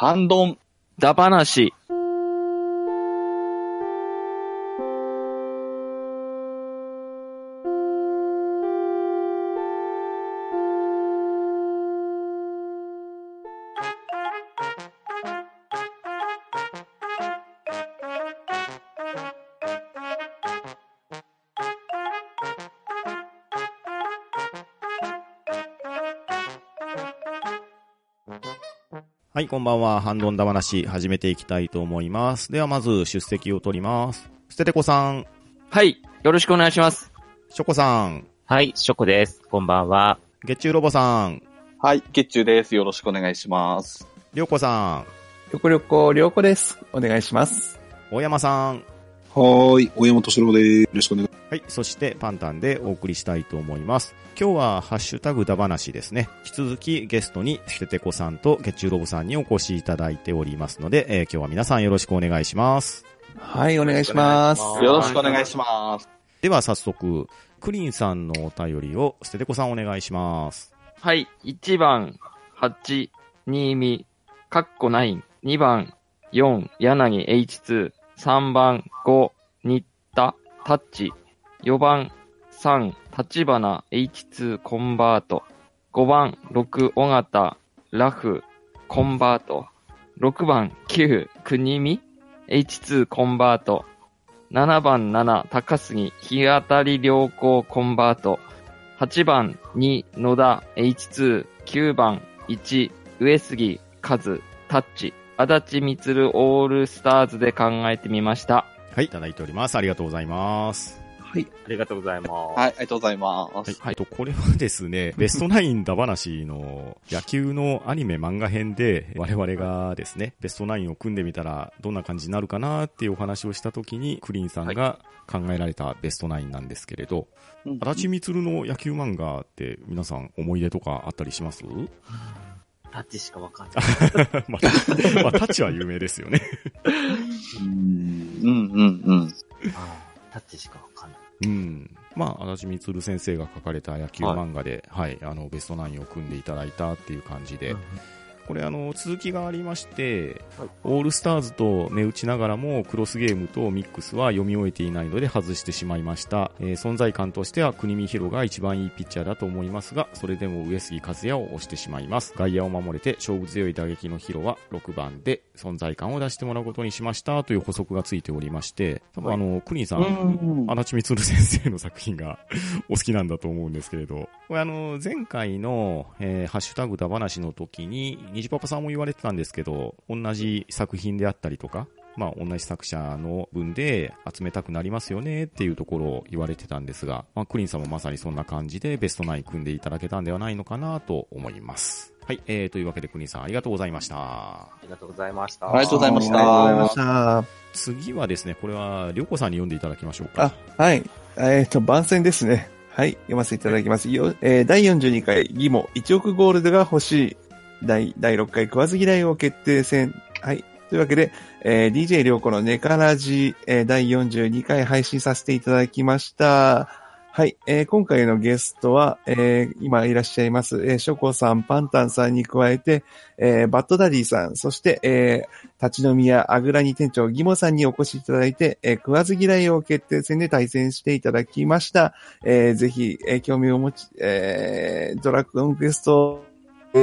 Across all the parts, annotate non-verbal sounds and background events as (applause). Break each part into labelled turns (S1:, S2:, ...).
S1: ハンドン。
S2: だ話。
S3: い、こんばんは。ハンドンダ話、始めていきたいと思います。では、まず、出席を取ります。ステテコさん、
S2: はい。よろしくお願いします。
S3: ショコさん、
S4: はい、ショコです。こんばんは。
S3: 月中ロボさん、
S1: はい、月中です。よろしくお願いします。
S3: りょうこさん、
S5: りょこりょこ、りょうこです。お願いします。
S3: 大山さん、
S6: はーい、大山敏郎です。よろしくお願い
S3: はい、そしてパンタンでお送りしたいと思います。今日はハッシュタグダ話ですね。引き続きゲストにステテコさんと月中ロボさんにお越しいただいておりますので、えー今日は皆さんよろしくお願いします。
S5: はい、お願いします。
S1: よろしくお願いします。
S3: では早速、クリンさんのお便りをステテコさんお願いします。
S2: はい。1番、8、新見、カッコ9。2番、4、柳 H2。3番、5、新田、タッチ。4番、3、立花 H2 コンバート。5番、6、尾形、ラフ、コンバート。6番、9、国見 H2 コンバート。7番、7、高杉、日当たり良好コンバート。8番、2、野田、H2、9番、1、上杉、和、タッチ、足立みつるオールスターズで考えてみました。
S3: はい、いただいております。ありがとうございます。
S5: はい。
S4: ありがとうございます。
S1: はい、ありがとうございます。
S3: はい。えっと、これはですね、(laughs) ベストナインダ話の野球のアニメ漫画編で、我々がですね、ベストナインを組んでみたらどんな感じになるかなっていうお話をした時に、クリーンさんが考えられたベストナインなんですけれど、
S1: うん
S3: 足立みつるの野球漫画って皆さん思い出とかあったりします？
S4: タッチしかわかんない。(laughs)
S3: まあ、まあ、タッチは有名ですよね。
S1: うん、うん、うん。
S4: タッチしかわかんない。
S3: うん。まあ、足立みつる先生が書かれた野球漫画で、はい、あの、ベストナインを組んでいただいたっていう感じで、これあの、続きがありまして、オールスターズと目打ちながらも、クロスゲームとミックスは読み終えていないので外してしまいました。えー存在感としては国見ヒロが一番いいピッチャーだと思いますが、それでも上杉和也を押してしまいます。外野を守れて勝負強い打撃のヒロは6番で存在感を出してもらうことにしましたという補足がついておりまして、多分あの、クリーンさん、
S1: うん
S3: 足立みつる先生の作品が (laughs) お好きなんだと思うんですけれど、これあの、前回の、えーハッシュタグだ話の時に、虹パパさんも言われてたんですけど、同じ作品であったりとか、まあ、同じ作者の分で集めたくなりますよねっていうところを言われてたんですが、まあ、クリンさんもまさにそんな感じでベストナイン組んでいただけたんではないのかなと思います。はい、えー、というわけでクリンさんありがとうございました。
S4: ありがとうございました。
S1: ありがとうございました
S5: ありがとうございました。
S3: 次はですね、これは、りょうこさんに読んでいただきましょうか。
S5: あ、はい。えっ、と、番宣ですね。はい。読ませていただきます。よえー第42回ギモ1億ゴールドが欲しい第第6回食わず嫌いを決定戦。はい。というわけで、えー DJ りょうこのネカラジ、えー第42回配信させていただきました。はい。えー今回のゲストは、えー今いらっしゃいます、えーショコさん、パンタンさんに加えて、えーバッドダディさん、そして、えー立ち飲み屋アグラニ店長ギモさんにお越しいただいて、えー食わず嫌いを決定戦で対戦していただきました。えーぜひ、えー興味を持ち、えードラゴンクエスト、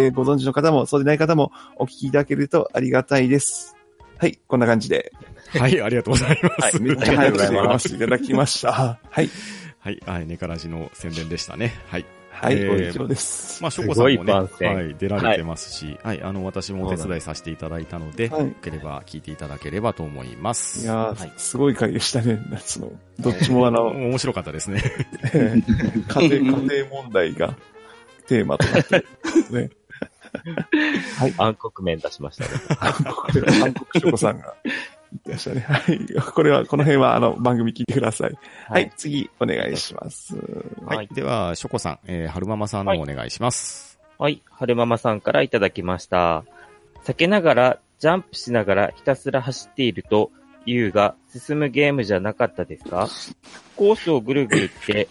S5: えーご存知の方も、そうでない方もお聞きいただけるとありがたいです。はい、こんな感じで。
S3: はい、ありがとうございます。
S5: めっちゃ早く読ませていただきました。はい。
S3: はい、はい、ネカラジの宣伝でしたね。はい。
S5: はい、
S3: えー
S5: 以上です。
S3: まあ、ショコさんもね、はい、出られてますし、はい、あの、私もお手伝いさせていただいたので、
S5: はい
S3: よければ聞いていただければと思います。
S5: いやー、
S4: はい
S5: すごい回でしたね。夏の。どっちもあの、
S3: 面白かったですね。(laughs)
S5: 家庭、家庭問題がテーマとなってるんですね。
S4: 暗黒面出しましたね。
S5: 韓国、韓国チョコさんが言ってましたね。はい。これは、この辺はあの、番組聞いてください。はい、次、お願いします。
S3: はい。
S4: はい
S3: では、ショコさん、えー、春ママさんのお願いします。
S4: はい、春ママさんからいただきました。避けながら、ジャンプしながらひたすら走っていると、優が進むゲームじゃなかったですか？コースをぐるぐるって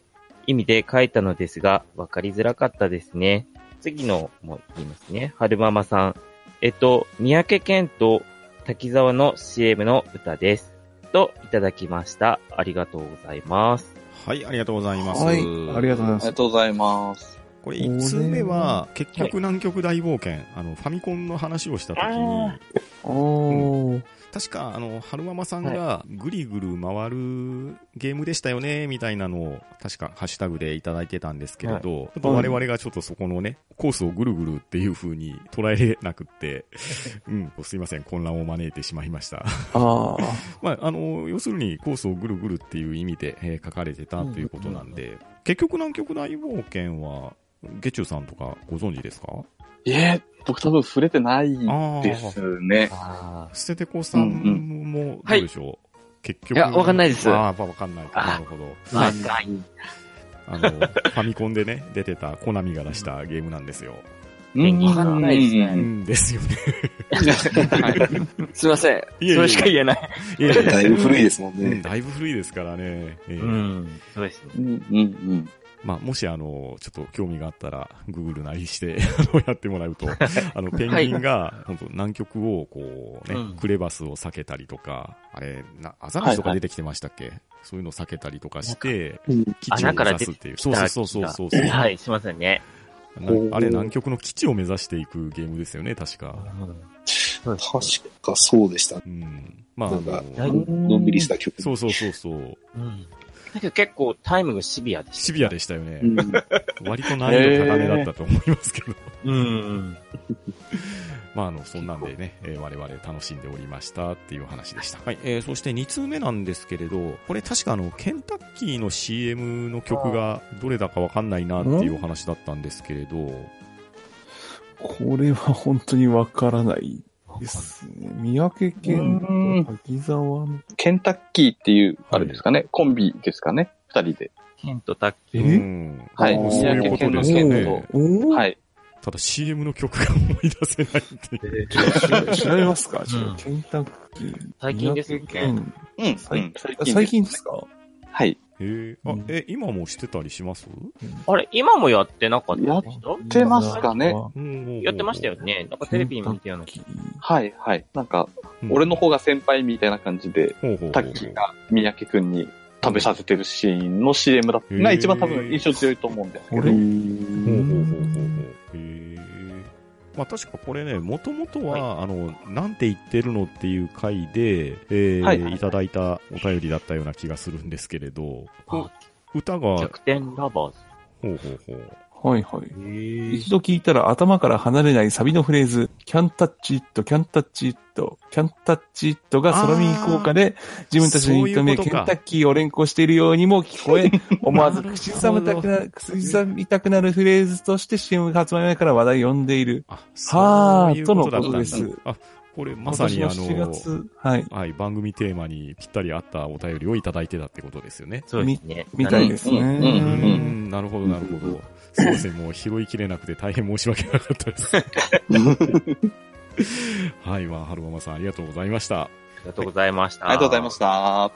S4: 意味で書いたのですが、わかりづらかったですね。次のも言いますね。春ママさん。えっと、三宅健と滝沢の CM の歌です。と、いただきました。ありがとうございます。
S3: はい、ありがとうございます。
S5: はい。ありがとうござい
S1: あ
S5: ます
S1: りが。とうございます。
S3: これ、1通目は、結局南極大冒険、あの、ファミコンの話をしたときに
S4: あ、
S5: おー。
S3: 確か、あの、春ママさんが、ぐりぐる回るゲームでしたよね、みたいなのを、確か、ハッシュタグでいただいてたんですけれど、ちょっと我々がちょっとそこのね、コースをぐるぐるっていう風に捉えれなくって、(laughs) うん、すいません、混乱を招いてしまいました。
S5: ああ。(laughs)
S3: まあ、あの、要するにコースをぐるぐるっていう意味で、えー書かれてたということなんで、結局南極大冒険は、ゲチュさんとかご存知ですか？
S1: いえ、僕多分触れてない
S3: あ
S1: ですね。
S4: あ
S3: ステテコさんも、どうでしょう、結局。
S2: いやわかんないです
S3: ああ、やっぱわかんないなるほど。
S4: ー、まあ、い。
S3: あの、ファミコンでね、出てたコナミが出したゲームなんですよ。
S1: うん
S4: わかんないですね
S3: うんですよね。
S2: はい。すいません。それしか言えない。
S3: いや
S6: だいぶ古いですもん
S3: うん
S6: ね。
S3: だいぶ古いですからね。ええ
S4: うん、そうですね。
S1: うんうんうん。
S3: まあ、もしあの、ちょっと興味があったら、グーグルなりして、(laughs) やってもらうと、あの、ペンギンが、本当南極を、こうね、
S4: うん
S3: クレバスを避けたりとか、あれ、な、アザラシとか出てきてましたっけ、そういうのを避けたりとかして、基地を目指すっていう。そうそうそうそうそう。
S4: はい、しませんね。
S3: なあれ、南極の基地を目指していくゲームですよね、確か。
S6: 確かそうでした。
S3: うん。まあ、あ
S6: なんか
S3: の、
S6: のんびりした曲。
S3: そうそうそうそう。
S4: うん。だけど結構タイムがシビアでした。
S3: シビアでしたよね
S6: う。ん
S3: 割と難易度高めだったと思いますけど。
S4: うん。(laughs)
S3: まあ、あの、そんなんでね、えー我々楽しんでおりましたっていう話でした。はい、えー、そして2通目なんですけれど、これ確かあの、ケンタッキーの CM の曲がどれだかわかんないなっていうお話だったんですけれど、
S5: これは本当にわからないですね。三宅健と滝沢の。
S1: ケンタッキーっていう、あれですかね、コンビですかね、二人で。
S4: ケンとタッキ
S5: え
S4: ー。
S3: うん。
S1: はい。三宅健の
S3: よね
S1: 健。
S5: おー
S1: はい。
S3: ただ CM の曲が思い出せないっていう。
S5: 調べますか？
S4: うん
S5: とケンタッキー。
S4: 最近ですよね
S5: 三宅健
S1: うん。
S5: 最
S1: うん
S5: 最近ですか？
S1: はい。
S3: えー、あ
S5: うん、
S3: え、今もしてたりします？
S4: あれ、今もやってなかった？
S1: やってますかね
S3: うん
S4: やってましたよね。なんかテレビ見たような気。
S1: はい、はい。なんか、
S3: うん
S1: 俺の方が先輩みたいな感じで、タッキーが三宅くんに食べさせてるシーンの CM だったが一番多分印象強いと思うんですけど。
S3: うほうほうほうほう。へえ。まあ確かこれね、もともとは、あの、なんて言ってるのっていう回で、えー
S1: はいはい
S3: いただいたお便りだったような気がするんですけれど、
S4: あ
S3: 歌が、ほう
S4: 逆転ラバーズ。
S3: ほうほう。
S5: はいはい。
S4: へ
S5: 一度聞いたら頭から離れないサビのフレーズ、can touch it, can touch it, can touch it が空耳効果で自分たちの認め、ケンタッキーを連呼しているようにも聞こえ、(laughs) 思わず口ずさみたくなる、口ずさみたくなるフレーズとして CM 発売前から話題を呼んでいる。
S3: あ、
S5: はー
S3: そういうこと
S5: のことです
S3: あ、これまさにあ
S5: の
S3: の、
S5: 7月、はい。
S3: はい、番組テーマにぴったり合ったお便りをいただいてたってことですよね。
S4: そうですね。
S5: みたいですね。
S1: うん、
S3: なるほど、なるほど。すいません、もう拾いきれなくて大変申し訳なかったです。(laughs) はい、まあ、春ママさんありがとうございました。
S4: ありがとうございました。
S1: ありがとうございました。
S3: は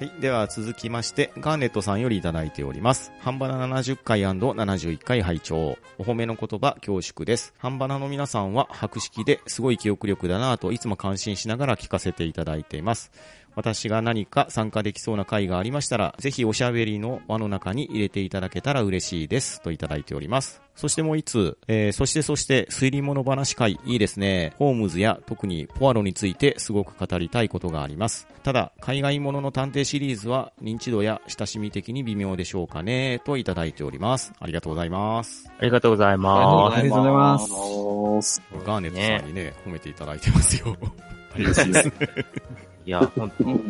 S3: い。では続きまして、ガーネットさんよりいただいております。半ばな70回 &71 回拝聴お褒めの言葉恐縮です。半ばなの皆さんは白式ですごい記憶力だなぁといつも感心しながら聞かせていただいています。私が何か参加できそうな回がありましたら、ぜひおしゃべりの輪の中に入れていただけたら嬉しいです。といただいております。そしてもう一通、えー、そしてそして推理物話会、いいですね。ホームズや特にポアロについてすごく語りたいことがあります。ただ、海外ものの探偵シリーズは認知度や親しみ的に微妙でしょうかね。といただいております。ありがとうございます。
S4: ありがとうございます。
S5: ありがとうございます
S6: ます。
S3: ガーネットさんにね、褒めていただいてますよ。(laughs) ありがとうございます。(laughs) (laughs)
S4: いや、本当。僕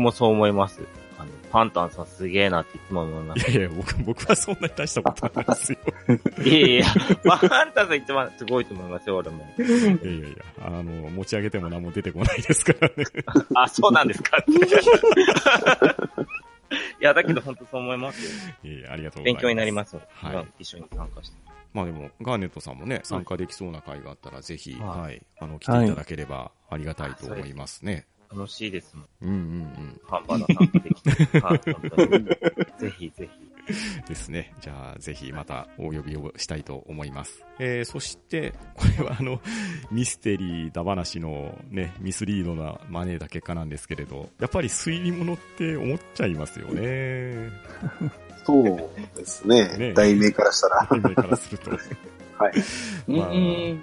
S4: もそう思います。あの、パンタンさんすげえなっていつも思います。
S3: いやいや、僕、僕はそんなに大したことないですよ。
S4: いやいや、パンタンさん一番すごいと思いますよ、俺も。
S3: いやいやいや、あの、持ち上げても何も出てこないですからね。
S4: あ、そうなんですかいや、だけど本当そう思いますよ。
S3: いやいやありがとうございます。
S4: 勉強になりますよ。
S3: はい
S4: 今一緒に参加して。
S3: まあでも、ガーネットさんもね、参加できそうな会があったら、ぜひ、
S4: はい
S3: はい、あの、来ていただければありがたいと思いますね。
S4: 楽しいですもん。
S3: うんうんうん。
S4: ハンバーガー参加できて。はい、本当に。ぜひぜひ。
S3: ですね。じゃあ、ぜひまたお呼びをしたいと思います。えー、そして、これはあの、ミステリーだ話のね、ミスリードなマネーだ結果なんですけれど、やっぱり推理物って思っちゃいますよね。(laughs)
S6: そうですね。
S3: ね
S6: 題名からしたら。
S3: 題名からすると。
S6: はい。(laughs)
S3: まあ
S1: うん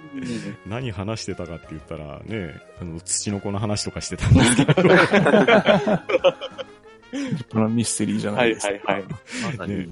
S3: 何話してたかって言ったらね、あの、土の子の話とかしてたんですけど、(laughs)
S5: このミステリーじゃな
S1: はいい
S5: ですか。
S1: はいはい。(laughs)
S4: まさに。
S3: ね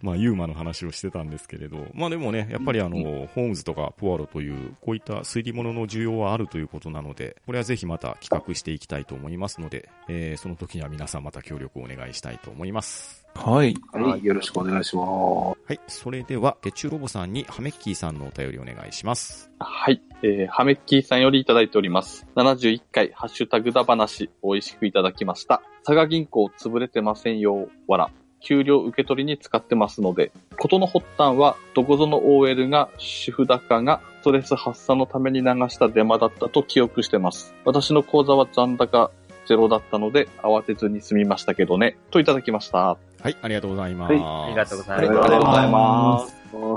S3: まあ、ユーマの話をしてたんですけれど、まあでもね、やっぱりあの、ホームズとかポワロという、こういった推理物の需要はあるということなので、これはぜひまた企画していきたいと思いますので、えーその時には皆さんまた協力をお願いしたいと思います。
S5: はい。
S6: はい。よろしくお願いしま
S3: はい。それでは、月中ロボさんにハメッキーさんのお便りお願いします。
S1: はい。えー、ハメッキーさんよりいただいております。71回、ハッシュタグだ話、美味しくいただきました。佐賀銀行潰れてませんよ、わら。給料受け取りに使ってますので、ことの発端は、どこぞの OL が主婦高がストレス発散のために流したデマだったと記憶してます。私の口座は残高ゼロだったので、慌てずに済みましたけどね、といただきました。
S3: はい。ありがとうございます。
S6: は
S4: ありがとうござ
S1: あり
S4: います。
S1: がとうございま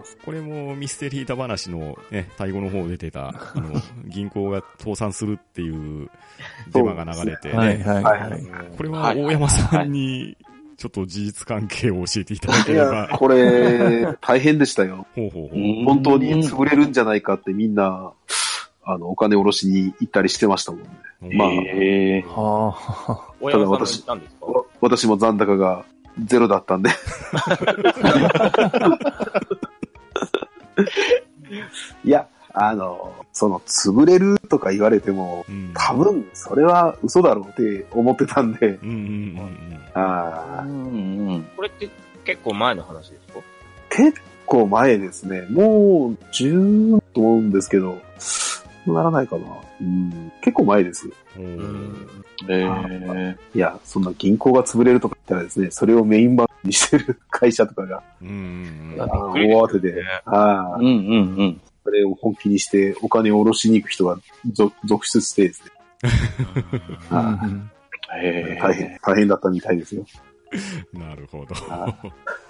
S1: す。
S6: す。
S3: これもミステリーだ話のね、最後の方出てた、あの、(laughs) 銀行が倒産するっていうデマが流れて、ね
S5: はいはい
S6: はい
S5: はい。
S3: これは大山さんに、ちょっと事実関係を教えていただけ
S6: い
S3: れば
S6: や、。これ、大変でしたよ。
S3: ほうほうほう。
S6: 本当に潰れるんじゃないかってみんな、あの、お金下ろしに行ったりしてましたもんね。まあ
S1: えー
S4: たんですか？
S6: わ私も残高がゼロだったんで。(laughs) いや、あの、その、潰れるとか言われても、
S3: うん。
S6: 多分、それは嘘だろうって思ってたんで、
S4: これって結構前の話ですか？
S6: 結構前ですね。もう、10と思うんですけど、ならないかな。うん、結構前ですよ。
S1: えー
S6: いや、そんな銀行が潰れるとか言ったらですね、それをメインバンクにしてる会社とかが、大慌てで、ああ
S1: うんうんうん。
S6: それを本気にしてお金を下ろしに行く人が続続出してですね、大変、大変だったみたいですよ。
S3: なるほど。
S6: あ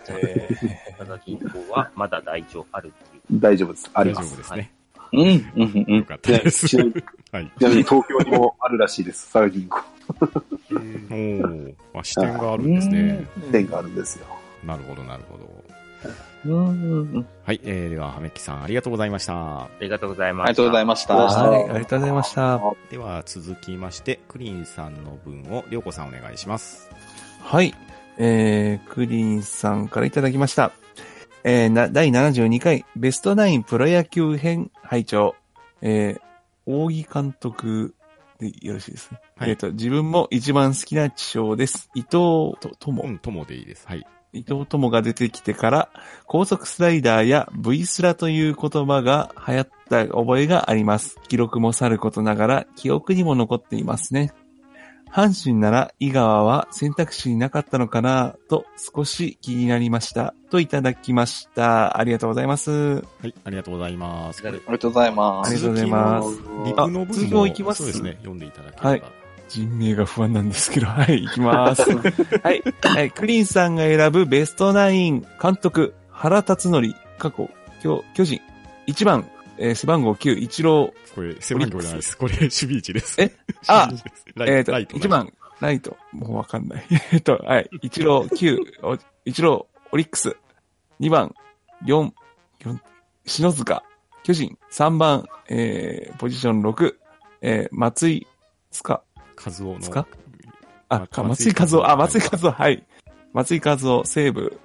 S4: 佐賀銀行はまだ大丈夫あるっていう。
S6: 大丈夫です。あり
S3: 大
S6: ます。
S3: 丈夫ですね。
S1: うんうんうん
S3: よかったです。
S6: ちなみに
S3: はい。
S6: ちなみに東京にもあるらしいです。佐賀銀行。
S3: おーあ、視点があるんですね。
S6: 店があるんですよ。
S3: なるほど、なるほど。
S1: うん。
S3: はい。えー、では、はめっきさん、ありがとうございました。
S4: ありがとうございました。
S1: ありがとうございました。
S5: はい、ありがとうございました。
S3: では、続きまして、クリーンさんの分を、りょうこさんお願いします。
S5: はい。えー、クリーンさんからいただきました。えー、な、第72回ベストナインプロ野球編拝聴えー、大木監督でよろしいですね。
S3: はい
S5: えっ、と、自分も一番好きな地匠です。伊藤と、とも
S3: う、ん、ともでいいです。はい。
S5: 伊藤友が出てきてから、高速スライダーや V スラという言葉が流行った覚えがあります。記録もさることながら、記憶にも残っていますね。阪神なら井川は選択肢になかったのかなと少し気になりました。といただきました。ありがとうございます。
S3: はい、ありがとうございます。
S1: ありがとうございます。
S5: ありがとうございます。
S3: リプの
S5: 続
S3: 分
S5: いきます
S3: そうですね、読んでいただければ。
S5: 人名が不安なんですけど、はい、行きます。はい、はい、クリーンさんが選ぶベストナイン監督、原辰徳、過去、巨巨人、1番、えー背番号9、一郎、
S3: これ、背番号じゃないです。これ、守備位置です。
S5: え？あ！(laughs) えっ、と、
S3: ライト。
S5: 1番、ライト、もうわかんない。(laughs) えっと、はい、一郎9、お一郎、オリックス、2番、4、4、篠塚、巨人、3番、えー、ポジション6、えー、松井、塚、
S3: 和夫の。
S5: 塚？あ、松井和夫、あ、松井和夫、はい。松井和夫、西武。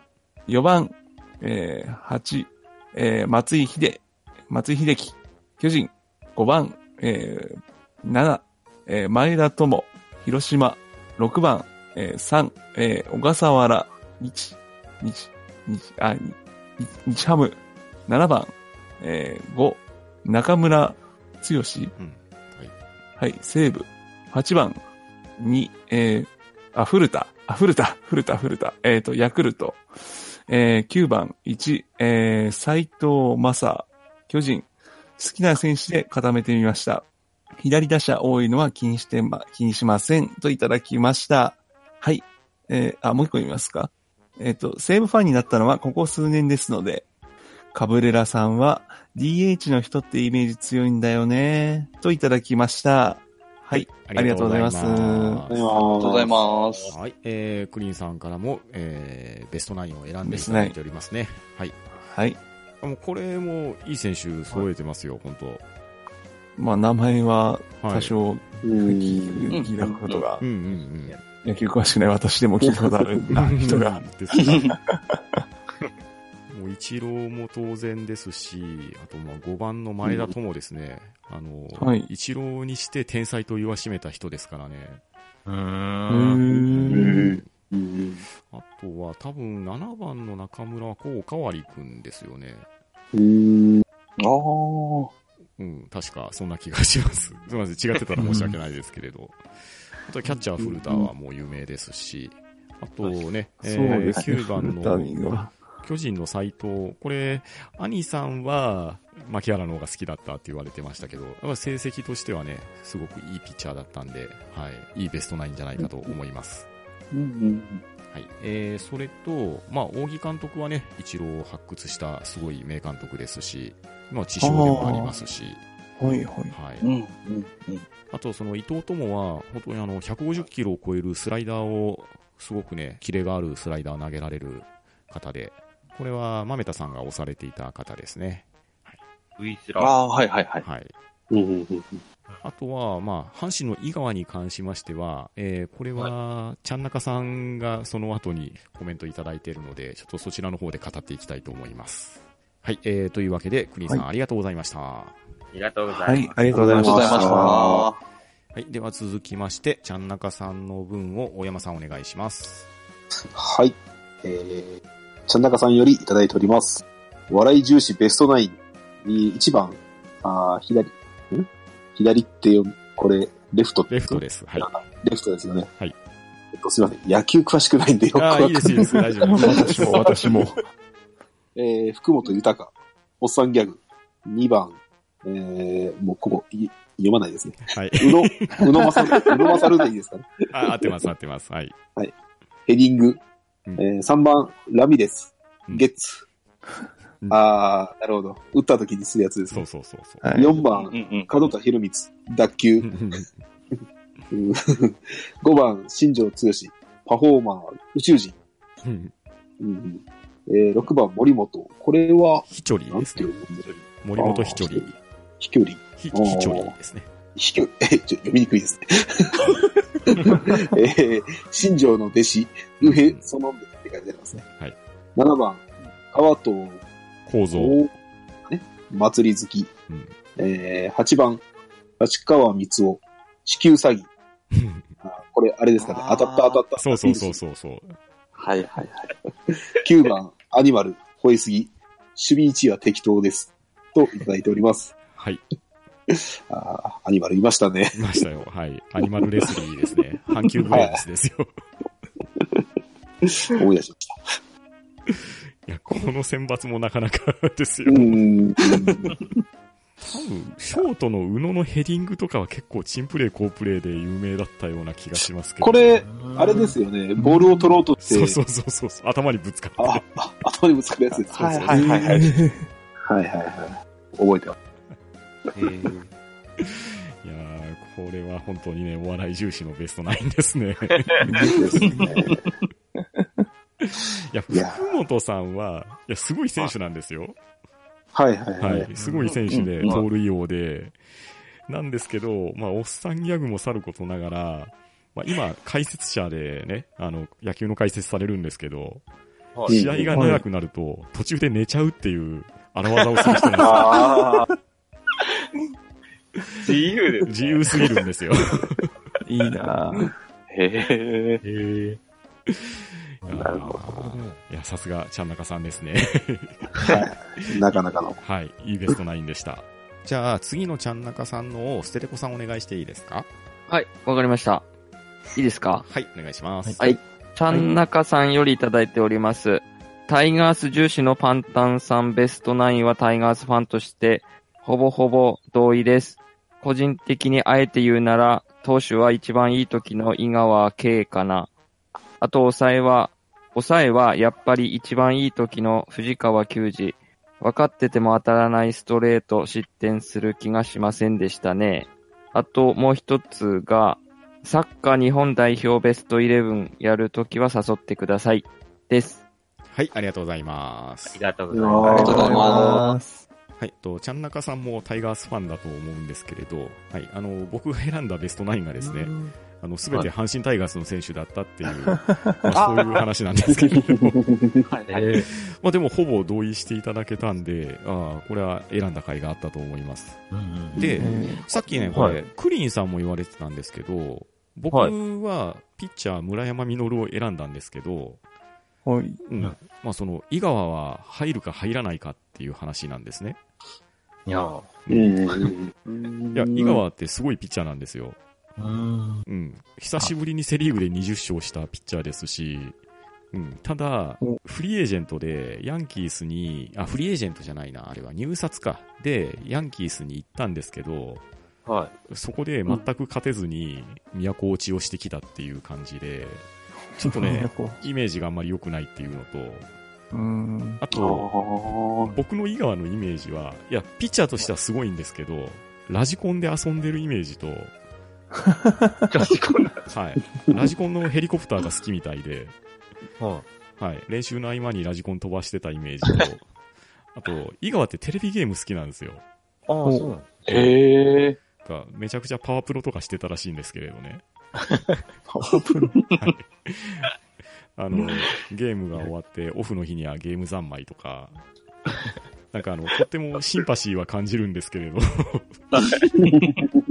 S5: 4番、えー、8、えー、松井秀、松井秀樹、巨人。5番、えー、7、えー、前田智、広島。6番、えー、3、えー、小笠原、日、日、日、あ、日、日ハム。7番、えー、5、中村剛、
S3: うん。
S5: はい、西武。8番に、えー、あ、古田。あ、古田、古田、古田。えっ、と、ヤクルト。えー、9番、1、えー、斎藤正、巨人。好きな選手で固めてみました。左打者多いのは気にしてま、気にしません。といただきました。はい。えー、あ、もう一個読みますかえっ、と、西武ファンになったのはここ数年ですので、カブレラさんは DH の人ってイメージ強いんだよね、といただきました。はい。ありがとうございます
S6: ありがとう
S1: ありがとうございます。
S3: はい、えー、クリーンさんからも、えー、ベストナインを選んでいただいておりますね。はい。
S5: はい。
S3: もうこれもいい選手揃えてますよ、本当
S5: まあ、名前は
S3: はい
S5: 多少
S6: うん。
S5: 聞聞いたことが
S3: うん、うんうん。
S5: 野球詳しくない私でも聞いたことあるな人が。
S3: ですかもう一郎も当然ですし、あとまあ5番の前田智ですね。あの、
S5: はい
S3: 一郎にして天才と言わしめた人ですからね。
S4: うー。
S5: うん
S6: うんん。うん。
S3: あとは多分7番の中村はこうおかわりくんですよね。
S6: うん。
S1: ああ。
S3: うん、確かそんな気がします。(laughs) すみません、違ってたら申し訳ないですけれど。(laughs) あとはキャッチャー古田はもう有名ですし、あとね、えー
S5: ですね。
S3: 9番の
S5: は
S3: 巨人の斎藤、これ、兄さんは、牧原の方が好きだったって言われてましたけど、やっぱ成績としてはね、すごくいいピッチャーだったんで、はい、いいベストナインじゃないかと思います。
S6: うん。
S3: はい。えー、それと、まあ、大木監督はね、一郎を発掘したすごい名監督ですし、まあ、知賞でもありますし、
S5: はいはい。
S3: はい。
S1: うん。うん。うん。
S3: あと、その伊藤友は、本当にあの、150キロを超えるスライダーを、すごくね、キレがあるスライダーを投げられる方で、これは、豆田さんが押されていた方ですね。
S4: ウイスラ。
S1: ああ、はいはいはい。
S3: はい。
S6: うん。うん。
S3: あとは、まあ、阪神の井川に関しましては、えー、これは、ちゃんなかさんがその後にコメントいただいているので、ちょっとそちらの方で語っていきたいと思います。はい、えー、というわけで、クリーンさん、
S5: は
S3: ありがとうございました。
S4: ありがとうござます。、
S5: はいいありがとうございまし
S1: ありがとうございましたた。
S3: はい、では続きまして、ちゃんなかさんの分を大山さんお願いします。
S6: はい。えー、ちゃんなかさんよりいただいております。笑い重視ベストナインに1番、あー左、ん左ってよ、これ、レフト
S3: レフトです。はい。
S6: レフトですよね。
S3: はい。
S6: えっと、すみません。野球詳しくないんでよくわ
S3: ああ、
S6: かんない
S3: いです、いいです。大丈夫です。
S5: 私も、(laughs) 私も。
S6: えー、福本豊、おっさんギャグ、2番、えー、もうここ、い読まないですね。
S3: はい。
S6: うの、うのまさる、うのまさるでいいですかね。
S3: あ、合ってます、合ってます。はい。
S6: ヘディング、
S3: うん
S6: えー、3番、ラミレス、
S3: うん
S6: ゲッツ。
S3: うん
S6: あー、なるほど。打った時にするやつですね。
S3: そうそうそうそう。
S5: はい。
S6: 4番、
S1: うんうん。
S6: 門田博光、脱球。うん5番、新庄剛志、パフォーマー、宇宙人。
S3: うん
S6: うんえー、6番、森本。これは、
S3: ひちょりですね森本ひちょり。
S6: 飛距離。
S3: ひ、ひちょりですね。
S6: 飛距離、え、ちょ、読みにくいですね。(laughs) えー、新庄の弟子、ウヘソノンベって書いてありますね。
S3: はい。
S6: 7番、川藤
S3: 構造。
S6: おね、祭り好き。
S3: うん
S6: えー、8番、立川光夫、地球詐欺。あこれ、あれですかね。当たった当たった。
S3: そうそうそうそうそう。
S1: はいはいはい。
S6: 9番、アニマル、吠えすぎ。守備位置は適当です。といただいております。
S3: はい。
S6: あーアニマルいましたね。
S3: いましたよ。はい。アニマルレスリーですね。阪急ブレーブスですよ。
S6: 思い出しました。
S3: いや、この選抜もなかなか (laughs) ですよ
S6: う。ん。
S3: 多分、ショートの宇野のヘディングとかは結構チンプレー、好プレーで有名だったような気がしますけど。
S6: これ、あれですよね。ボールを取ろうとして、
S3: そうそうそうそうそう。頭にぶつかって。
S6: あ、あ頭にぶつかるやつです。
S1: はいはいはいはい。
S6: はいはいはい。覚えてます。
S4: え (laughs) ー
S3: いやー、これは本当にね、お笑い重視のベストナインですね。(laughs)
S6: ですね。
S3: いや、福本さんは、いや、すごい選手なんですよ。
S6: はいはいは。
S3: はいい。すごい選手で、
S1: うん
S3: 盗塁王で、なんですけど、まあ、おっさんギャグもさることながら、まあ、今、解説者でね、あの、野球の解説されるんですけど、
S4: はい
S3: 試合が長くなると、途中で寝ちゃうっていう、荒技をする人なん
S1: ああ。
S4: 自由です。
S3: ですよ。自由すぎるんですよ。
S5: いいなぁ
S1: へえ。
S4: へ
S6: なるほ
S3: ーいや、さすが、ちゃんなかさんですね。
S6: なかなかの。(laughs)
S3: はい。いいベストナインでした。じゃあ、次のちゃんなかさんのを、ステレコさんお願いしていいですか？
S2: はい、わかりました。いいですか？
S3: はい、お願いします。
S2: はい。ちゃんなかさんよりいただいております。タイガース重視のパンタンさんベストナインはタイガースファンとして、ほぼほぼ同意です。個人的にあえて言うなら、投手は一番いい時の井川圭かな。あと抑えは、抑えはやっぱり一番いい時の藤川球児。分かってても当たらないストレート失点する気がしませんでしたね。あともう一つが、サッカー日本代表ベストイレブンやるときは誘ってください。です。
S3: はい、ありがとうございま
S4: あ
S3: す
S4: り。がとうござい
S6: あ
S4: ま
S6: りがとうござい
S5: ます。
S3: はい、と、ちゃんなかさんもタイガースファンだと思うんですけれど、はい、あの、僕が選んだベストナインがですね、あの、すべて阪神タイガースの選手だったっていう、(laughs) まあ、そういう話なんですけれども、
S4: す。(laughs) え
S3: まあでもほぼ同意していただけたんで、ああ、これは選んだ甲斐があったと思います。
S4: ー
S3: で、
S5: え
S3: さっきね、これ、
S4: はい
S3: クリーンさんも言われてたんですけど、僕
S4: はい
S3: はピッチャー村山実を選んだんですけど、
S5: ーはい。
S3: うん、まあその、井川は入るか入らないかっていう話なんですね。
S4: いや、
S6: うん。
S3: いや、井川ってすごいピッチャーなんですよ。
S4: うん。
S3: うん。久しぶりにセリーグで20勝したピッチャーですし、うん。ただ
S5: お、
S3: フリーエージェントで、ヤンキースに、あ、フリーエージェントじゃないな、あれは入札か。で、ヤンキースに行ったんですけど、
S4: は
S3: そこで全く勝てずに、都落ちをしてきたっていう感じで、ちょっとね、
S5: こ (laughs)
S3: イメージがあんまり良くないっていうのと、
S5: ううん。
S3: あと、僕の井川のイメージは、いや、ピッチャーとしてはすごいんですけど、ラジコンで遊んでるイメージと、はい。ラジコンのヘリコプターが好きみたいで、
S4: い。は
S3: はい。練習の合間にラジコン飛ばしてたイメージと、あと、井川ってテレビゲーム好きなんですよ。
S4: い。ああ、そうなん
S1: へえ。
S3: がめちゃくちゃパワプロとかしてたらしいんですけれどね。
S5: パワープロ。
S3: はい。あの、ゲームが終わって、オフの日にはゲーム三昧とか、なんかあの、とってもシンパシーは感じるんですけれど。(laughs)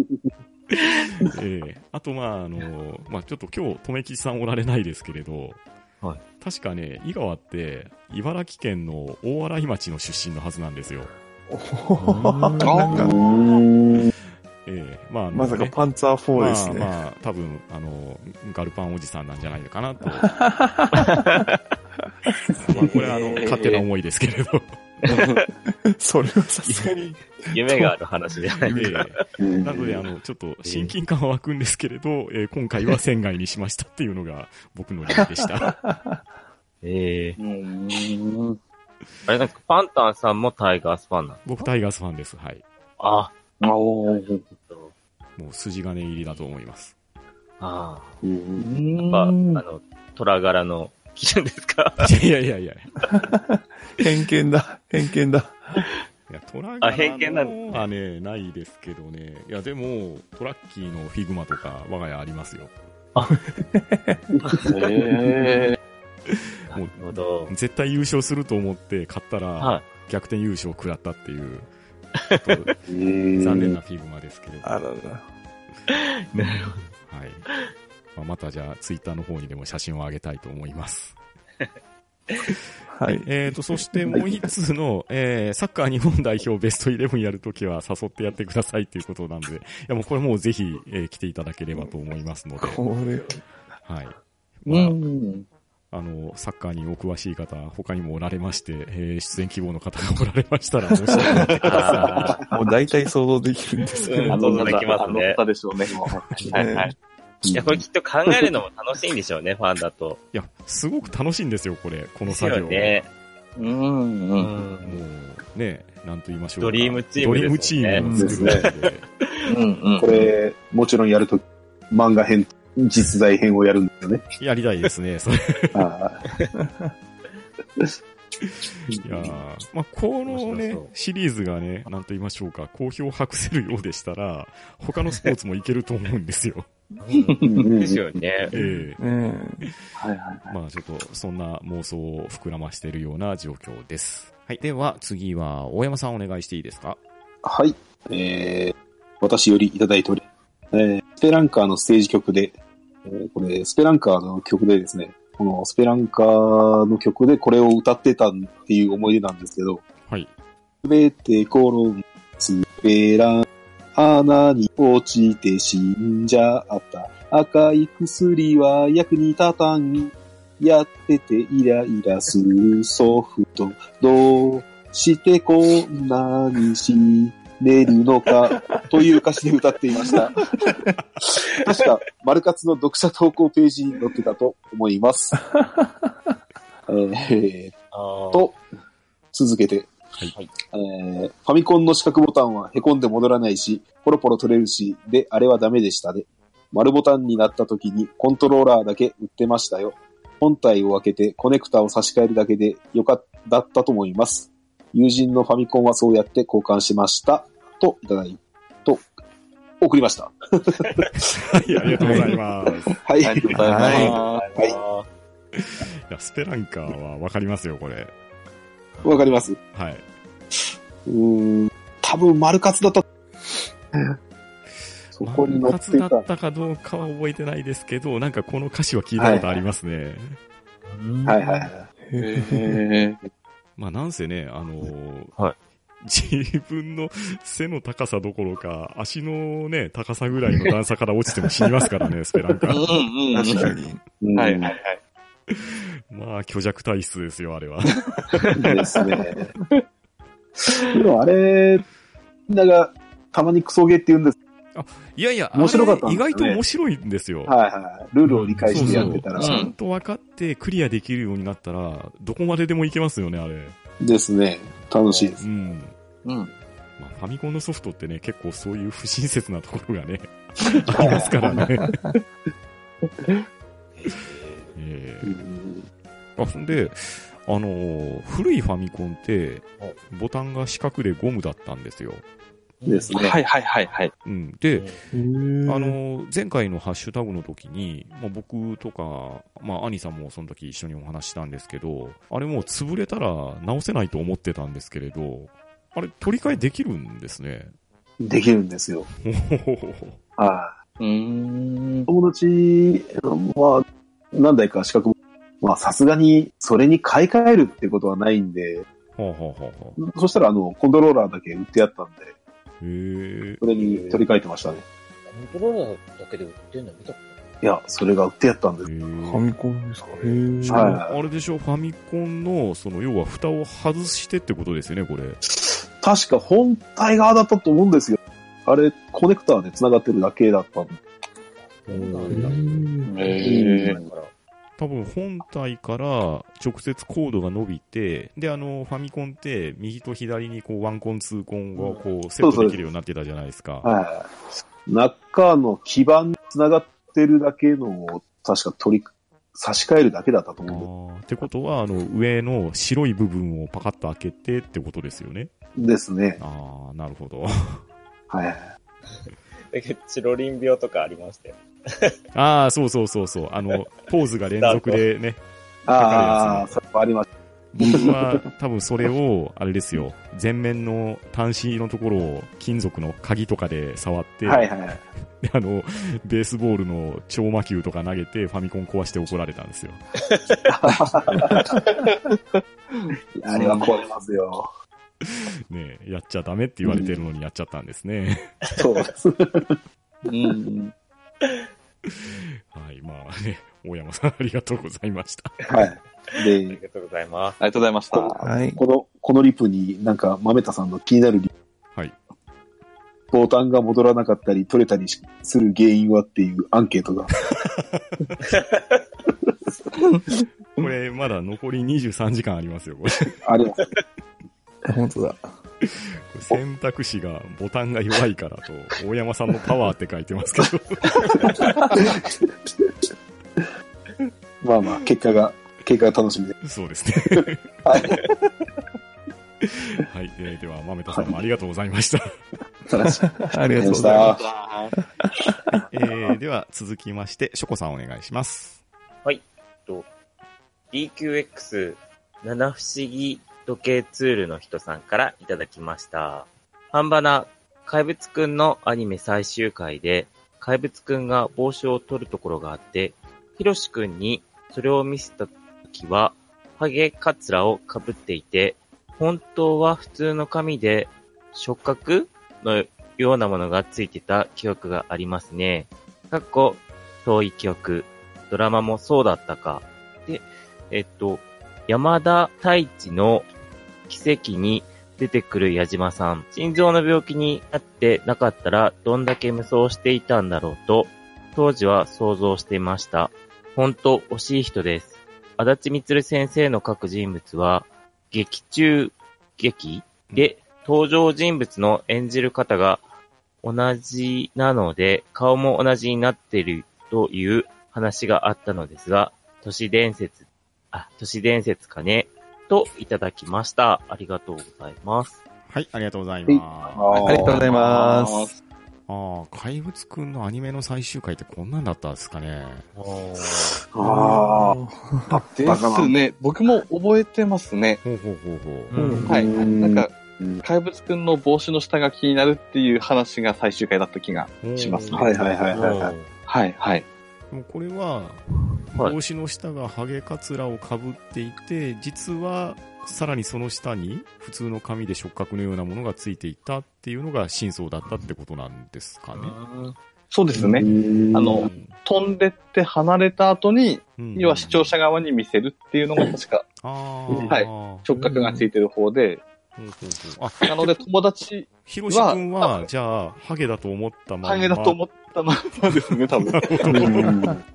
S3: (laughs) ええあと、まあ、あの、まあ、ちょっと今日、留吉さんおられないですけれど、
S4: はい
S3: 確かね、井川って、茨城県の大洗町の出身のはずなんですよ。
S5: な。
S3: ええまあ
S5: まさかパンツァー4ですね。
S3: まあ、まあ、多分、あの、ガルパンおじさんなんじゃないのかなと。(laughs) まあ、これは、あの、勝手な思いですけれど。(laughs)
S5: それはさすがに。
S4: 夢がある話じゃないですか。
S3: ええなので、あの、ちょっと、親近感は湧くんですけれど、えー今回は仙外にしましたっていうのが、僕の理由でした。(laughs)
S4: ええ
S1: うん。
S4: あれなんか、パンタンさんもタイガースファンなん
S3: 僕、タイガースファンです。はい。
S4: あ、
S1: おー。
S3: もう、筋金入りだと思います。
S4: ああ。やっ
S1: ん
S4: ぱ、あの、虎柄の基準ですか？
S3: いやいやいやい (laughs)
S5: 偏見だ。偏見だ。
S3: や、トラ
S4: あ偏見なん
S3: のはね、ないですけどね。いや、でも、トラッキーのフィグマとか、我が家ありますよ。
S1: へ (laughs)
S4: なるほど。
S3: 絶対優勝すると思って買ったら、
S4: は
S3: 逆転優勝を食らったっていう、(laughs) 残念なフィグマですけど。
S5: あらら。
S4: い。なるほ
S3: はい。まあ、またじゃあ、ツイッターの方にでも写真を上げたいと思います。
S5: はい。
S3: えーと、そしてもう一通の、(laughs) えー、サッカー日本代表ベストイレブンやるときは誘ってやってくださいっていうことなんで、いやもうこれもうぜひ、えー来ていただければと思いますので、
S5: これ、
S3: はい。
S1: う
S3: まあ、
S1: ん。
S3: あの、サッカーにお詳しい方、他にもおられまして、えー出演希望の方がおられましたら、申し訳ない。(laughs)
S4: ど。ああ。
S5: もう大体想像できるんですけど。
S1: あの
S4: 想像できますね
S1: あの方でしょうね。はいはい。
S4: いや、これきっと考えるのも楽しいんでしょうね、(laughs) ファンだと。
S3: いや、すごく楽しいんですよ、これ、この作業。
S4: よね。
S1: うん。
S4: う
S1: うん。
S3: も
S4: ん。
S3: う、ね、なんと言いましょうか。
S4: ドリームチームね
S3: リームチームを作るので、
S1: うん。
S6: これ、もちろんやると、漫画編、実在編をやるんですよね。
S3: やりたいですね、それ。
S6: あ (laughs)
S3: いやーまあ、このねシリーズがね、なんと言いましょうか、好評を博せるようでしたら、他のスポーツもいけると思うんですよ。
S4: うんですよね。
S3: ええ
S5: ね
S1: はいはい。
S3: まあちょっと、そんな妄想を膨らましているような状況です。はい。では、次は、大山さんお願いしていいですか？
S6: はい。えー、私よりいただいており、えー、スペランカーのステージ曲で、えーこれ、スペランカーの曲でですね、このスペランカーの曲でこれを歌ってたっていう思い出なんですけど、
S3: はい。
S6: すべて転んスペラン穴に落ちて死んじゃった。赤い薬は役に立たん。やっててイライラするソフト。どうしてこんなに死ねるのかという歌詞で歌っていました。(laughs) 確か、マルカツの読者投稿ページに載ってたと思います。(laughs) えー、と、続けて、
S3: はい
S6: えーファミコンの四角ボタンは凹んで戻らないし、ポロポロ取れるし、で、あれはダメでしたね。丸ボタンになった時にコントローラーだけ売ってましたよ。本体を開けてコネクタを差し替えるだけでよかっただったと思います。友人のファミコンはそうやって交換しました。と、いただいと、送りました。
S3: はい、ありがとうございます。
S6: はい。
S1: ありがとうございます。
S6: はい
S3: いや、スペランカーはわかりますよ、これ。
S6: わかります
S3: はい。
S6: うーん、多分丸カツだった。そこに載
S3: マ
S6: ってた。
S3: だったかどうかは覚えてないですけど、なんかこの歌詞は聞いたことありますね。
S6: はいはいはい。
S1: へー
S3: まあなんせね、あのー
S4: はい
S3: 自分の背の高さどころか、足のね、高さぐらいの段差から落ちても死にますからね、(laughs) スペランカー。
S1: うんうん。
S5: 確かに。
S6: うん
S1: はいはいはい。
S3: まあ、虚弱体質ですよ、あれは。
S6: ですね。(laughs) でもあれ、みんながたまにクソゲーって言うんです。
S3: いやいや、
S6: 面白かったね
S3: 意外と面白いんですよ。
S6: はいはい。ルールを理解してやってたら。
S3: そうそうちゃんと分かってクリアできるようになったら、どこまででもいけますよね、あれ。
S6: ですね。楽しいです。
S3: うん。
S1: うん。
S3: まあ、ファミコンのソフトってね、結構そういう不親切なところがね、(laughs) ありますからね。(laughs) ええ
S6: うん
S3: あ、そんで、あのー古いファミコンって、ボタンが四角でゴムだったんですよ。
S6: ですね。
S1: はいはいはいはい。
S3: うん。で、
S5: あの
S3: あのー前回のハッシュタグの時に、まあ、僕とか、まあ、兄さんもその時一緒にお話ししたんですけど、あれもう潰れたら直せないと思ってたんですけれど、あれ取り替えできるんですね。
S6: できるんですよ。はい。
S1: うーん。
S6: 友達、まあ、何台か資格も、まあ、さすがに、それに買い替えるってことはないんで、
S3: はあ、はあはあはあ、
S6: そしたら、あの、コントローラーだけ売ってやったんで、
S3: へえ。
S6: それに取り替えてましたね。
S7: コントローラーだけで売ってんの見たこ
S6: いや、それが売ってやったんです。
S5: ファミコンですか？へー
S3: しかも
S6: はい
S3: あれでしょ、ファミコンの、その、要は蓋を外してってことですよね、これ。
S6: 確か本体側だったと思うんですよ。あれ、コネクターで繋がってるだけだったん
S7: そうなんだ。
S1: へ
S7: だから
S3: 多分本体から直接コードが伸びて、で、あの、ファミコンって右と左にこうワンコン、ツーコンがこうセットできるようになってたじゃないですか。
S6: はい。中の基板に繋がってるだけのを、確か取り、差し替えるだけだったと
S3: あ
S6: 思
S3: ーってことは、あの、上の白い部分をパカッと開けてってことですよね？
S6: うんですね。
S3: ああ、なるほど。
S6: はい。(laughs)
S4: チロリン病とかありましたよ。(laughs)
S3: ああ、そうそうそうそう。あの、ポーズが連続でね、(laughs)
S6: ああ、それもありまし
S3: 僕は多分それを、あれですよ、前面の端子のところを金属の鍵とかで触って、
S6: た。はいはい。
S3: で (laughs) あの、ベースボールの超魔球とか投げてファミコン壊して怒られたんですよ。
S6: あれは壊れますよ。
S3: ねえやっちゃダメって言われてるのにやっちゃったんですね。
S6: そうです。
S1: うん。(laughs)
S3: はい、まあね、大山さんありがとうございました。
S6: はい。
S4: あり
S6: で、
S4: がとうございます。
S1: ありがとうございました。
S5: はい。
S6: この、このリプになんか、豆田さんの気になるリ
S3: はい。
S6: ボタンが戻らなかったり取れたりする原因はっていうアンケートが。(laughs)
S3: これまだ残り23時間ありますよ、これ。こ
S6: あります。
S5: 本当だ。
S3: れ (laughs) 選択肢がボタンが弱いからと、大山さんのパワーって書いてますけど。(laughs)
S6: まあまあ、結果が、結果が楽しみで。
S3: そうですね。
S6: はい。(laughs)
S3: はい。えーでは、豆田さんもありがとうございました。
S6: ありがとう
S5: ありがとうご
S6: ご
S5: ざいま
S6: ざいま
S5: す。
S3: えーでは、続きまして、ショコさんお願いします。
S4: DQX 七不思議時計ツールの人さんからいただきました。半ばな怪物くんのアニメ最終回で、怪物くんが帽子を取るところがあって、ヒロシくんにそれを見せた時は、ハゲカツラを被っていて、本当は普通の髪で触覚のようなものがついてた記憶がありますね。かっこ、遠い記憶。ドラマもそうだったか。で、えっと、山田太一の奇跡に出てくる矢島さん。心臓の病気になってなかったらどんだけ無双していたんだろうと、当時は想像していました。ほんと惜しい人です。足立みつる先生の書く人物は、劇中劇で登場人物の演じる方が同じなので、顔も同じになっているという話があったのですが、都市伝説、あ、都市伝説かね、といただきました。ありがとうございます。
S3: はい、ありがとうございます。
S5: ありがとうございます。
S3: ああ、怪物くんのアニメの最終回ってこんなんだったんですかね。
S6: ああ。
S1: ですね。僕も覚えてますね。
S3: ほうほうほうほう。
S4: うん
S1: はい。
S6: うん
S1: なんか
S6: うん、
S1: 怪物くんの帽子の下が気になるっていう話が最終回だった気がしますね。
S6: はいはいはいはいはい。
S1: はい、はい。
S3: もうこれは、
S4: はい。
S3: 帽子の下がハゲカツラをかぶっていて、実は、さらにその下に普通の紙で触覚のようなものがついていたっていうのが真相だったってことなんですかね。
S1: そうですね。あの、飛んでって離れた後に、
S3: うん。
S1: 要は視聴者側に見せるっていうのが確かはい。触覚がついてる方で、
S3: ほうほうほうあ、
S1: なので友達、
S3: ひろしくんは、
S1: は
S3: じゃあ、ハゲだと思ったまんま。
S1: ハゲだと思ったままですね、多分。
S6: うん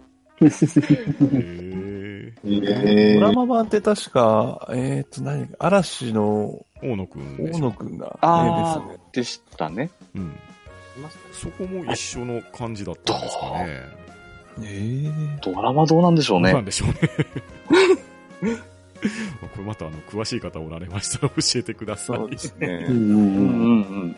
S3: へー
S6: え
S5: ドラマ版って確か、えっ、と、何か、嵐の
S3: 大野くんで
S5: 大野くんが、
S1: あ
S5: ねですね。
S1: ー、でしたね。
S3: うん。そこも一緒の感じだったんですかね。
S5: ええ
S1: ドラマどうなんでしょうね。
S3: どうなんでしょうね。(laughs) (laughs) これまたあの、詳しい方おられましたら教えてください。
S5: そうですね
S6: う。ん (laughs)
S1: うんうんうん。
S3: うん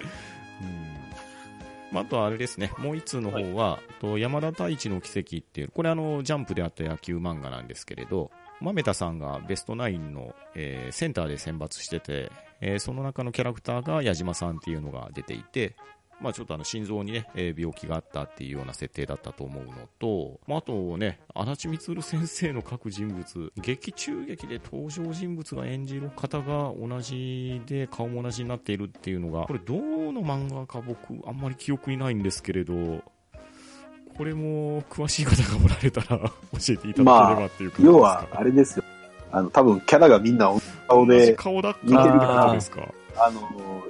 S3: まあ、あとはあれですね、もう一通の方は、と山田太一の奇跡っていう、これあの、ジャンプであった野球漫画なんですけれど、豆田さんがベストナインの、えーセンターで選抜してて、えーその中のキャラクターが矢島さんっていうのが出ていて、まあちょっとあの心臓にね、えー病気があったっていうような設定だったと思うのと、まああとね、足立みつる先生の各人物、劇中劇で登場人物が演じる方が同じで顔も同じになっているっていうのが、これどの漫画か僕あんまり記憶にないんですけれど、これも詳しい方がおられたら (laughs) 教えていただければっていう感じですか、
S6: 要は、あれですよ。あの、多分キャラがみんな顔で、
S3: 顔だったってことですか
S6: あの、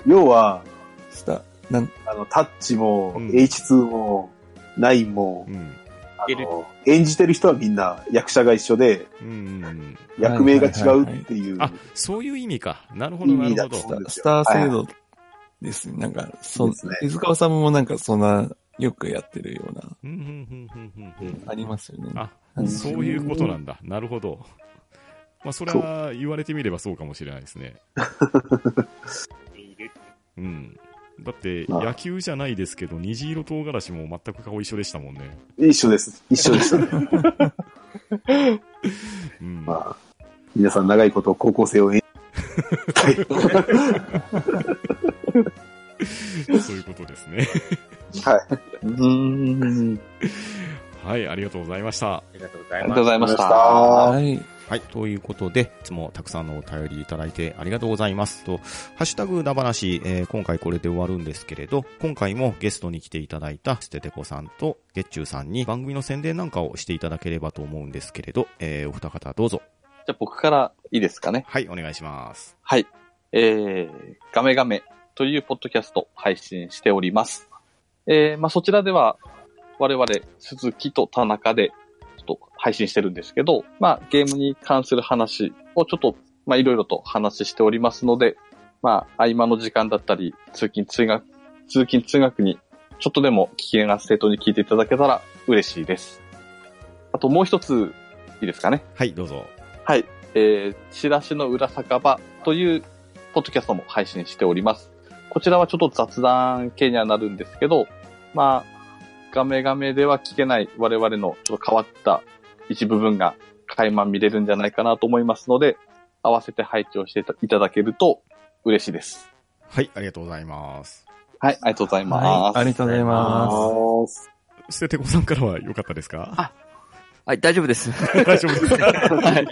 S6: 要は、
S5: スタ、なん、
S6: あの、タッチも、
S3: うん
S6: H2 も、9も、
S3: うん。
S6: あの、演じてる人はみんな役者が一緒で、
S3: うんうんうん。
S6: 役名が違うっていう。
S3: あ、そういう意味か。なるほど、なるほど
S6: 意味だ。と
S5: スタスター制度ですね。なんか、そ
S6: ですね
S5: 手塚治虫もなんかそんな、よくやってるような、
S3: うんうんうんうんうんうん
S5: ありますよね。
S3: あ
S5: うん
S3: そういうことなんだ。なるほど。まあ、それは言われてみればそうかもしれないですね。(laughs) うん。だって、
S6: まあ
S3: 野球じゃないですけど、虹色唐辛子も全く顔一緒でしたもんね。
S6: 一緒です。一緒でした。(laughs)
S3: うん。
S6: まあ、皆さん長いこと高校生を演 (laughs)
S3: そういうことですね。
S1: うーん。
S3: はい、ありがとうございました。
S4: ありがとうござ
S1: あ
S4: います。
S1: りがとうございました。
S5: はい。
S3: はい。ということで、いつもたくさんのお便りいただいてありがとうございます。と、ハッシュタグだ話、えー今回これで終わるんですけれど、今回もゲストに来ていただいたステテコさんと月中さんに番組の宣伝なんかをしていただければと思うんですけれど、えーお二方どうぞ。
S1: じゃあ僕からいいですかね？
S3: はい、お願いします。
S1: はい。えー、ガメガメというポッドキャスト配信しております。えー、まあそちらでは我々鈴木と田中でっと配信してるんですけど、まあゲームに関する話をちょっとまあいろいろと話しておりますので、まあ合間の時間だったり通勤通学、通勤通学にちょっとでも聞き流す生徒に聞いていただけたら嬉しいです。あともう一ついいですかね。
S3: はい、どうぞ。
S1: はい。えー、チラシの裏酒場というポッドキャストも配信しております。こちらはちょっと雑談系にはなるんですけど、まあ、ガメガメでは聞けない我々のちょっと変わった一部分が垣間見れるんじゃないかなと思いますので、合わせて配置をしていただけると嬉しいです。
S3: はい、ありがとうございます。
S1: はい、ありがとうございます。
S5: はい。ありがとうございます。
S6: す。
S3: ステテコさんからは良かったですか？
S2: はい、大丈夫です。(laughs)
S3: 大丈夫です
S2: い。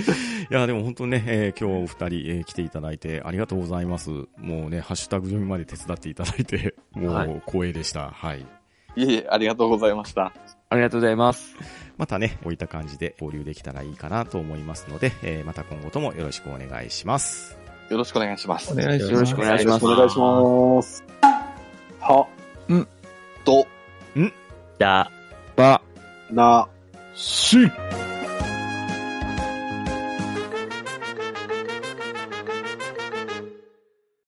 S2: (laughs)
S3: いや、でも本当ね、えー今日お二人、えー来ていただいてありがとうございます。もうね、ハッシュタグ読みまで手伝っていただいて、(laughs) も
S4: は
S3: う光栄でした。はい。
S1: いえいえ、ありがとうございました。
S2: ありがとうございます。
S3: またね、こういった感じで交流できたらいいかなと思いますので、えーまた今後ともよろしくお願いします。
S1: よろしくお願いします。
S5: お願いします。
S2: よろしくお願いします
S6: お願いします。は、
S1: と、
S4: だ、
S2: ば、
S6: な、
S5: し「